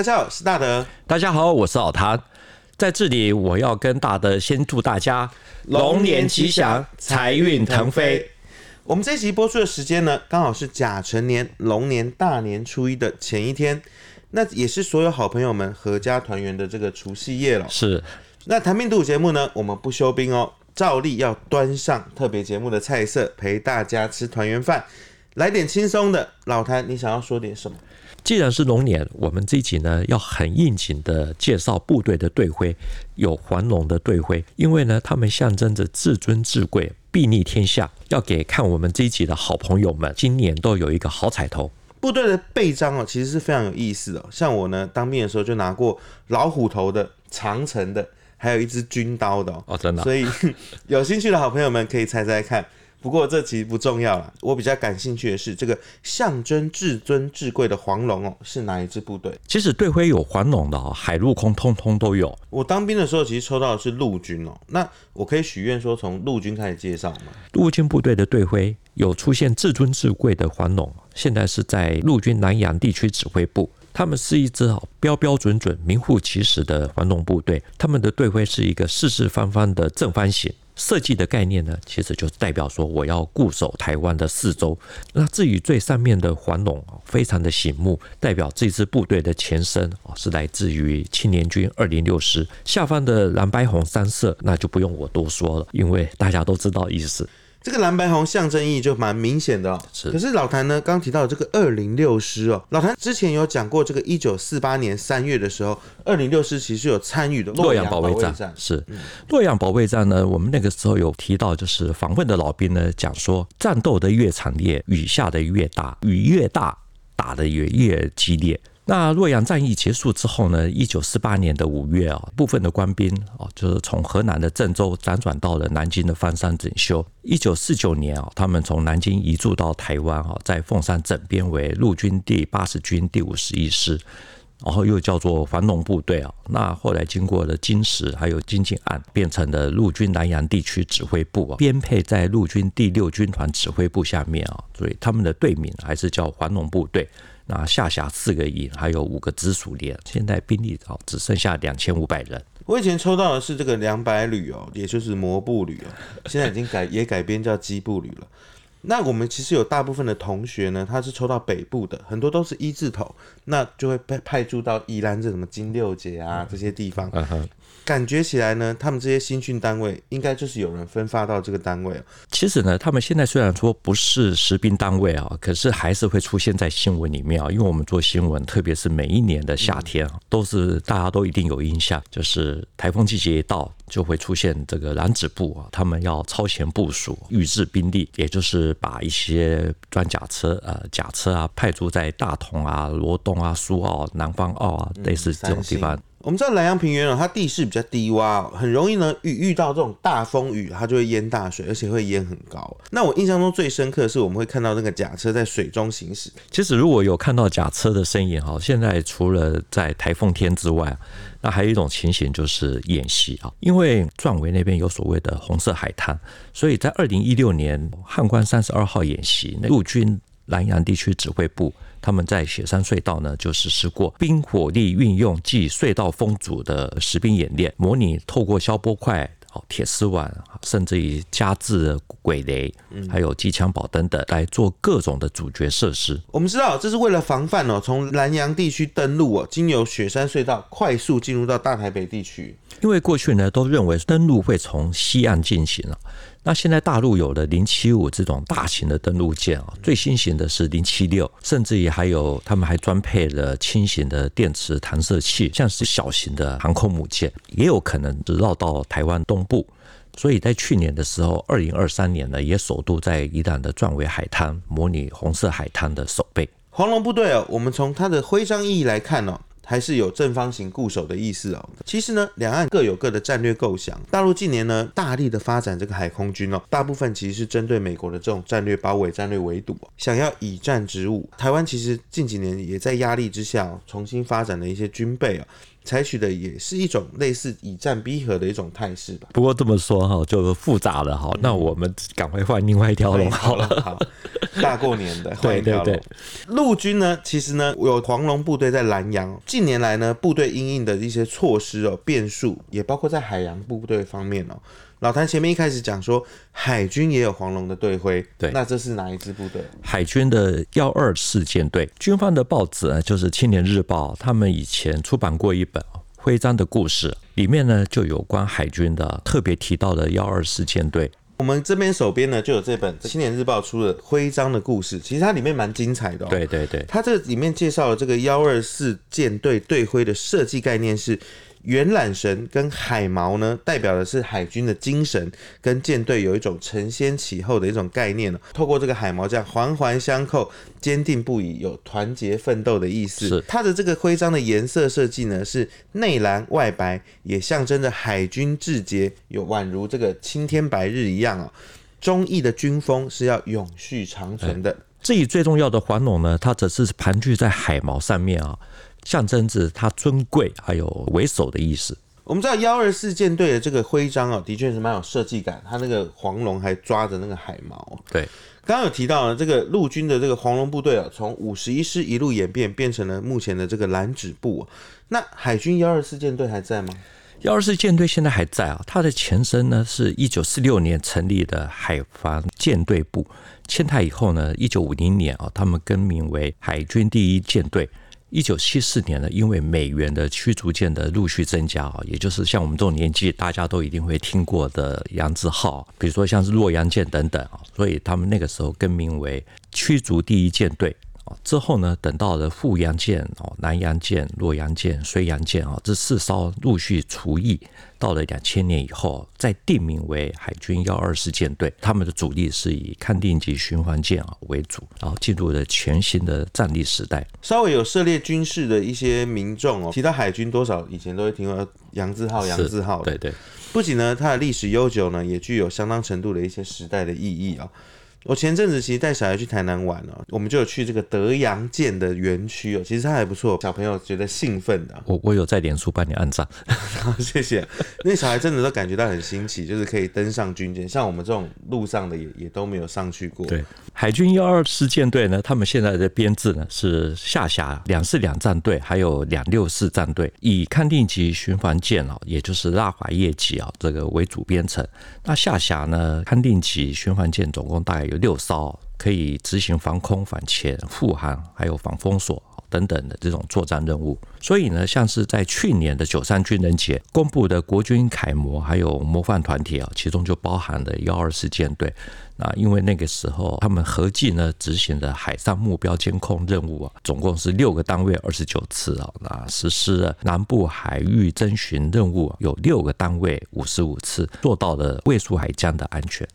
大家好，我是大德。大家好，我是老谭。在这里，我要跟大德先祝大家龙年吉祥，财运腾飞。我们这一集播出的时间呢，刚好是甲辰年龙年大年初一的前一天，那也是所有好朋友们合家团圆的这个除夕夜了。是。那谈兵读武节目呢，我们不休兵哦，照例要端上特别节目的菜色，陪大家吃团圆饭。来点轻松的，老谭，你想要说点什么？既然是龙年，我们这一集呢要很应景的介绍部队的队徽，有黄龙的队徽，因为呢他们象征着至尊至贵、睥睨天下，要给看我们这一集的好朋友们，今年都有一个好彩头。部队的背章哦，其实是非常有意思的。像我呢，当兵的时候就拿过老虎头的、长城的，还有一支军刀的哦，真的。所以 有兴趣的好朋友们可以猜猜看。不过这其实不重要了，我比较感兴趣的是这个象征至尊至贵的黄龙哦，是哪一支部队？其实队徽有黄龙的哦，海陆空通通都有。我当兵的时候其实抽到的是陆军哦，那我可以许愿说从陆军开始介绍吗？陆军部队的队徽有出现至尊至贵的黄龙，现在是在陆军南洋地区指挥部，他们是一支哦标标准准、名副其实的黄龙部队，他们的队徽是一个四四方方的正方形。设计的概念呢，其实就代表说我要固守台湾的四周。那至于最上面的黄龙啊，非常的醒目，代表这支部队的前身啊是来自于青年军二零六师。下方的蓝白红三色，那就不用我多说了，因为大家都知道意思。这个蓝白红象征意义就蛮明显的哦。是。可是老谭呢，刚提到这个二零六师哦，老谭之前有讲过，这个一九四八年三月的时候，二零六师其实有参与的洛阳保卫战。是。洛阳保卫战呢，我们那个时候有提到，就是访问的老兵呢讲说，战斗的越惨烈，雨下的越大，雨越大，打的也越激烈。那洛阳战役结束之后呢，一九四八年的五月啊，部分的官兵啊，就是从河南的郑州辗转到了南京的方山整修。一九四九年啊，他们从南京移驻到台湾啊，在凤山整编为陆军第八十军第五十一师，然后又叫做黄龙部队啊。那后来经过了京石还有金井案，变成了陆军南阳地区指挥部啊，编配在陆军第六军团指挥部下面啊，所以他们的队名还是叫黄龙部队。那下辖四个营，还有五个直属连，现在兵力哦只剩下两千五百人。我以前抽到的是这个两百旅哦，也就是摩步旅哦，现在已经改也改编叫机步旅了。那我们其实有大部分的同学呢，他是抽到北部的，很多都是一字头，那就会被派驻到宜兰这什么金六节啊这些地方。嗯感觉起来呢，他们这些新训单位应该就是有人分发到这个单位。其实呢，他们现在虽然说不是实兵单位啊，可是还是会出现在新闻里面啊。因为我们做新闻，特别是每一年的夏天啊，都是大家都一定有印象，就是台风季节一到，就会出现这个蓝指部啊，他们要超前部署，预置兵力，也就是把一些装甲车、呃甲车啊，派驻在大同啊、罗东啊、苏澳、南方澳啊，类似这种地方。我们知道兰阳平原哦，它地势比较低洼，很容易呢遇遇到这种大风雨，它就会淹大水，而且会淹很高。那我印象中最深刻的是，我们会看到那个甲车在水中行驶。其实如果有看到甲车的身影哈，现在除了在台风天之外，那还有一种情形就是演习啊，因为壮围那边有所谓的红色海滩，所以在二零一六年汉关三十二号演习，陆军南阳地区指挥部。他们在雪山隧道呢，就实施过冰火力运用暨隧道风阻的实兵演练，模拟透过消波块、哦铁丝网，甚至于加置轨雷，还有机枪堡等等，来做各种的主角设施。我们知道，这是为了防范哦，从南洋地区登陆哦，经由雪山隧道快速进入到大台北地区。因为过去呢，都认为登陆会从西岸进行了。那现在大陆有了零七五这种大型的登陆舰啊，最新型的是零七六，甚至于还有他们还装配了轻型的电磁弹射器，像是小型的航空母舰，也有可能绕到台湾东部。所以在去年的时候，二零二三年呢，也首度在宜兰的壮围海滩模拟红色海滩的守备。黄龙部队哦，我们从它的徽章意义来看哦。还是有正方形固守的意思哦。其实呢，两岸各有各的战略构想。大陆近年呢，大力的发展这个海空军哦，大部分其实是针对美国的这种战略包围、战略围堵，想要以战止武。台湾其实近几年也在压力之下重新发展了一些军备啊，采取的也是一种类似以战逼和的一种态势吧。不过这么说哈，就复杂了哈。那我们赶快换另外一条龙好了。好。大过年的，对对对。陆军呢，其实呢有黄龙部队在南洋。近年来呢，部队因应的一些措施哦，变数也包括在海洋部队方面哦。老谭前面一开始讲说，海军也有黄龙的队徽，对，那这是哪一支部队？海军的幺二四舰队。军方的报纸呢，就是《青年日报》，他们以前出版过一本徽章的故事，里面呢就有关海军的特别提到的幺二四舰队。我们这边手边呢就有这本《青年日报》出的徽章的故事，其实它里面蛮精彩的哦。对对对，它这里面介绍了这个幺二四舰队队徽的设计概念是。圆缆绳跟海锚呢，代表的是海军的精神，跟舰队有一种承先启后的一种概念。透过这个海锚这样环环相扣，坚定不移，有团结奋斗的意思。是它的这个徽章的颜色设计呢，是内蓝外白，也象征着海军志节，有宛如这个青天白日一样啊。忠义的军风是要永续长存的。至于最重要的黄龙呢，它则是盘踞在海毛上面啊。象征着它尊贵还有为首的意思。我们知道幺二四舰队的这个徽章啊，的确是蛮有设计感。它那个黄龙还抓着那个海毛。对，刚刚有提到了这个陆军的这个黄龙部队啊，从五十一师一路演变，变成了目前的这个蓝指部。那海军幺二四舰队还在吗？幺二四舰队现在还在啊，它的前身呢是一九四六年成立的海防舰队部，迁台以后呢，一九五零年啊，他们更名为海军第一舰队。一九七四年呢，因为美元的驱逐舰的陆续增加啊，也就是像我们这种年纪，大家都一定会听过的杨字号，比如说像是洛阳舰等等啊，所以他们那个时候更名为驱逐第一舰队。之后呢，等到了富阳舰、哦南洋舰、洛阳舰、绥阳舰啊，这四艘陆续除役，到了两千年以后，再定名为海军幺二四舰队。他们的主力是以康定级巡防舰啊为主，然后进入了全新的战力时代。稍微有涉猎军事的一些民众哦，提到海军，多少以前都会听到杨字号、杨字号。对对，不仅呢，它的历史悠久呢，也具有相当程度的一些时代的意义啊。我前阵子其实带小孩去台南玩哦，我们就有去这个德阳舰的园区哦，其实它还不错，小朋友觉得兴奋的。我我有在脸书帮你按赞，好谢谢。那小孩真的都感觉到很新奇，就是可以登上军舰，像我们这种路上的也也都没有上去过。对，海军幺二四舰队呢，他们现在的编制呢是下辖两四两战队，还有两六四战队，以康定级巡防舰哦，也就是拉华叶级啊这个为主编成。那下辖呢，康定级巡防舰总共大概有六艘，可以执行防空、反潜、护航，还有防封锁等等的这种作战任务。所以呢，像是在去年的九三军人节公布的国军楷模，还有模范团体啊，其中就包含了幺二四舰队。那因为那个时候他们合计呢执行的海上目标监控任务啊，总共是六个单位二十九次啊，那实施了南部海域侦巡任务有六个单位五十五次，做到了卫戍海疆的安全。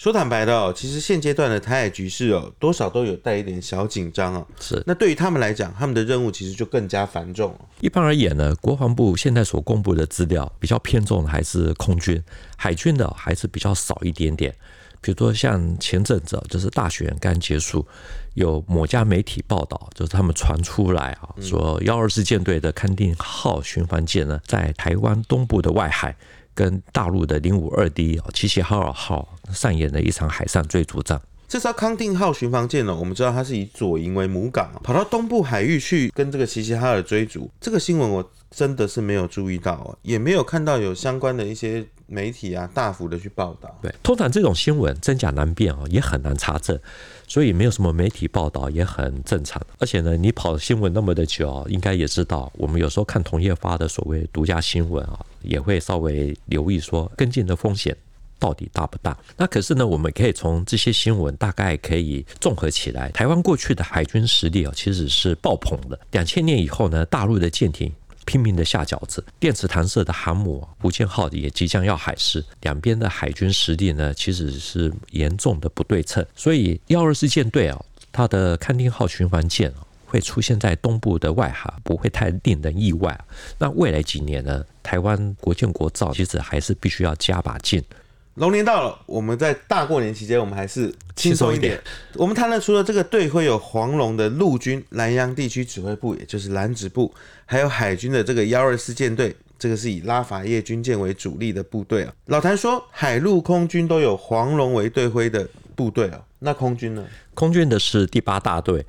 说坦白的哦，其实现阶段的台海局势哦，多少都有带一点小紧张哦。是，那对于他们来讲，他们的任务其实就更加繁重。一般而言呢，国防部现在所公布的资料比较偏重的还是空军，海军的还是比较少一点点。比如说像前阵子就是大选刚结束，有某家媒体报道，就是他们传出来啊，说幺二四舰队的康定号巡防舰呢，在台湾东部的外海。跟大陆的零五二 D 哦，齐齐哈尔号上演了一场海上追逐战。这艘康定号巡防舰呢，我们知道它是以左营为母港，跑到东部海域去跟这个齐齐哈尔追逐。这个新闻我真的是没有注意到啊，也没有看到有相关的一些媒体啊大幅的去报道。对，通常这种新闻真假难辨啊，也很难查证，所以没有什么媒体报道也很正常。而且呢，你跑新闻那么的久，应该也知道，我们有时候看同业发的所谓独家新闻啊，也会稍微留意说跟进的风险。到底大不大？那可是呢，我们可以从这些新闻大概可以综合起来，台湾过去的海军实力啊，其实是爆棚的。两千年以后呢，大陆的舰艇拼命的下饺子，电磁弹射的航母福建号也即将要海试，两边的海军实力呢，其实是严重的不对称。所以幺二四舰队啊，它的康定号巡防舰啊会出现在东部的外海，不会太令人意外。那未来几年呢，台湾国建国造其实还是必须要加把劲。龙年到了，我们在大过年期间，我们还是轻松一点。我们谈了除了这个队徽有黄龙的陆军南洋地区指挥部，也就是蓝指部，还有海军的这个幺二四舰队，这个是以拉法叶军舰为主力的部队啊。老谭说，海陆空军都有黄龙为队徽的部队啊，那空军呢？空军的是第八大队，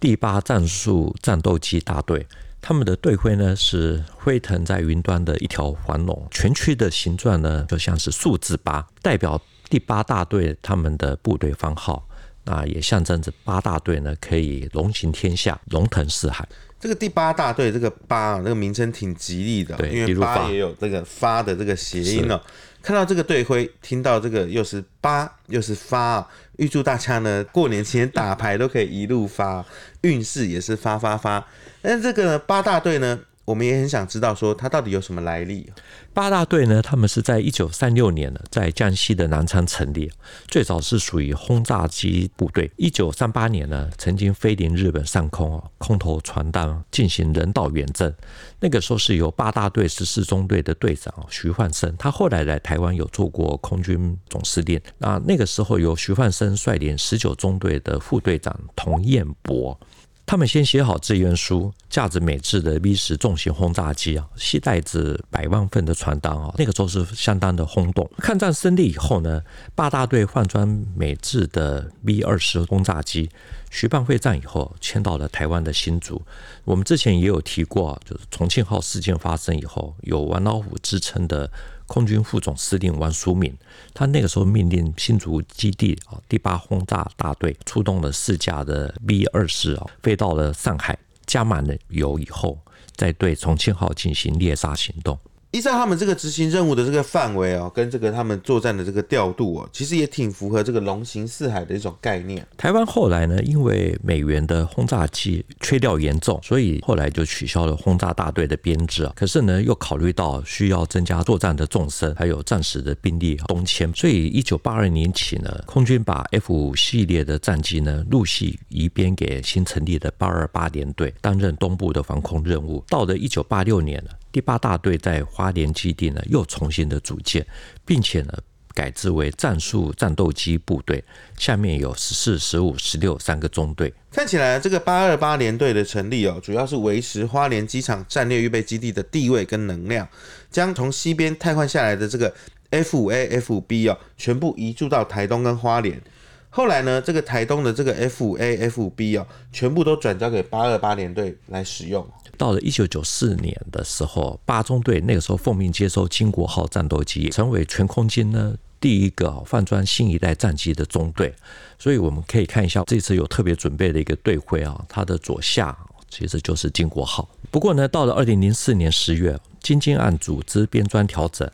第八战术战斗机大队。他们的队徽呢是飞腾在云端的一条黄龙，全区的形状呢就像是数字八，代表第八大队他们的部队番号。那也象征着八大队呢可以龙行天下，龙腾四海。这个第八大队这个八这个名称挺吉利的，对，因为八也有这个发的这个谐音哦。看到这个队徽，听到这个又是八又是发，预祝大家呢过年期间打牌都可以一路发，运势也是发发发。那这个八大队呢？我们也很想知道，说它到底有什么来历？八大队呢，他们是在一九三六年呢，在江西的南昌成立，最早是属于轰炸机部队。一九三八年呢，曾经飞临日本上空哦，空投传单进行人道远征。那个时候是由八大队十四中队的队长徐焕生，他后来来台湾有做过空军总司令。那那个时候由徐焕生率领十九中队的副队长童彦博。他们先写好志愿书，驾着美制的 V 十重型轰炸机啊，携带着百万份的传单啊，那个时候是相当的轰动。抗战胜利以后呢，八大队换装美制的 V 二十轰炸机，徐蚌会战以后迁到了台湾的新竹。我们之前也有提过，就是重庆号事件发生以后，有“王老虎”之称的。空军副总司令王叔敏，他那个时候命令新竹基地啊第八轰炸大队出动了四架的 B 二四啊，飞到了上海，加满了油以后，再对重庆号进行猎杀行动。依照他们这个执行任务的这个范围哦，跟这个他们作战的这个调度哦，其实也挺符合这个龙行四海的一种概念。台湾后来呢，因为美元的轰炸机缺料严重，所以后来就取消了轰炸大队的编制啊。可是呢，又考虑到需要增加作战的纵深，还有战时的兵力东迁，所以一九八二年起呢，空军把 F 五系列的战机呢陆续移编给新成立的八二八联队，担任东部的防空任务。到了一九八六年呢。第八大队在花莲基地呢，又重新的组建，并且呢，改制为战术战斗机部队，下面有十四、十五、十六三个中队。看起来这个八二八联队的成立哦，主要是维持花莲机场战略预备基地的地位跟能量，将从西边汰换下来的这个 F 五 A、F 五 B 哦，全部移驻到台东跟花莲。后来呢，这个台东的这个 F 五 A、F 五 B 哦，全部都转交给八二八联队来使用。到了一九九四年的时候，八中队那个时候奉命接收金国号战斗机，成为全空军呢第一个换装新一代战机的中队。所以我们可以看一下这次有特别准备的一个队徽啊，它的左下其实就是金国号。不过呢，到了二零零四年十月，经经案组织编装调整，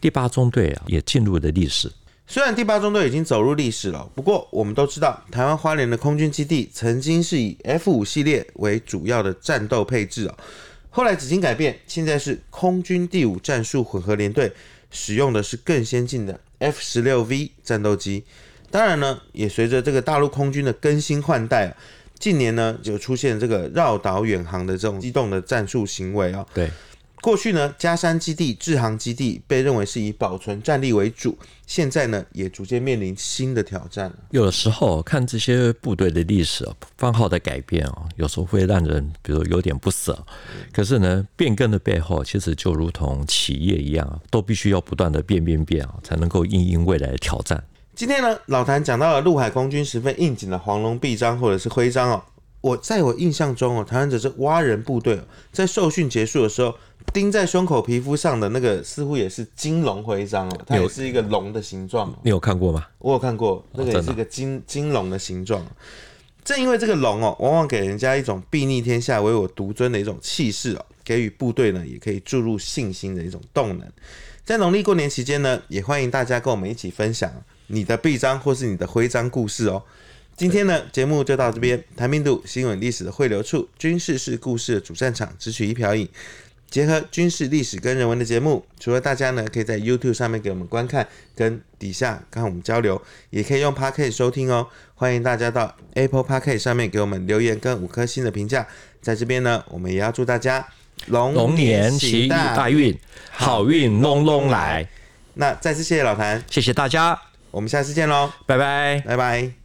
第八中队啊也进入了历史。虽然第八中队已经走入历史了，不过我们都知道，台湾花莲的空军基地曾经是以 F 五系列为主要的战斗配置啊，后来几经改变，现在是空军第五战术混合联队，使用的是更先进的 F 十六 V 战斗机。当然呢，也随着这个大陆空军的更新换代啊，近年呢就出现这个绕岛远航的这种机动的战术行为啊。对。过去呢，嘉山基地、志航基地被认为是以保存战力为主，现在呢，也逐渐面临新的挑战。有的时候看这些部队的历史、番号的改变啊，有时候会让人比如有点不舍。可是呢，变更的背后其实就如同企业一样，都必须要不断的变变变啊，才能够应应未来的挑战。今天呢，老谭讲到了陆海空军十分应景的黄龙臂章或者是徽章哦。我在我印象中哦，台湾这支蛙人部队在受训结束的时候，钉在胸口皮肤上的那个似乎也是金龙徽章哦，它也是一个龙的形状。你有看过吗？我有看过，那个也是一个金金龙的形状。正因为这个龙哦，往往给人家一种睥睨天下、唯我独尊的一种气势哦，给予部队呢也可以注入信心的一种动能。在农历过年期间呢，也欢迎大家跟我们一起分享你的臂章或是你的徽章故事哦。今天呢，节目就到这边。谈兵度新闻历史的汇流处，军事是故事的主战场，只取一瓢饮，结合军事历史跟人文的节目。除了大家呢，可以在 YouTube 上面给我们观看，跟底下跟我们交流，也可以用 Podcast 收听哦。欢迎大家到 Apple Podcast 上面给我们留言跟五颗星的评价。在这边呢，我们也要祝大家龙年行大运，好运隆隆来。那再次谢谢老谭，谢谢大家，我们下次见喽，拜拜，拜拜。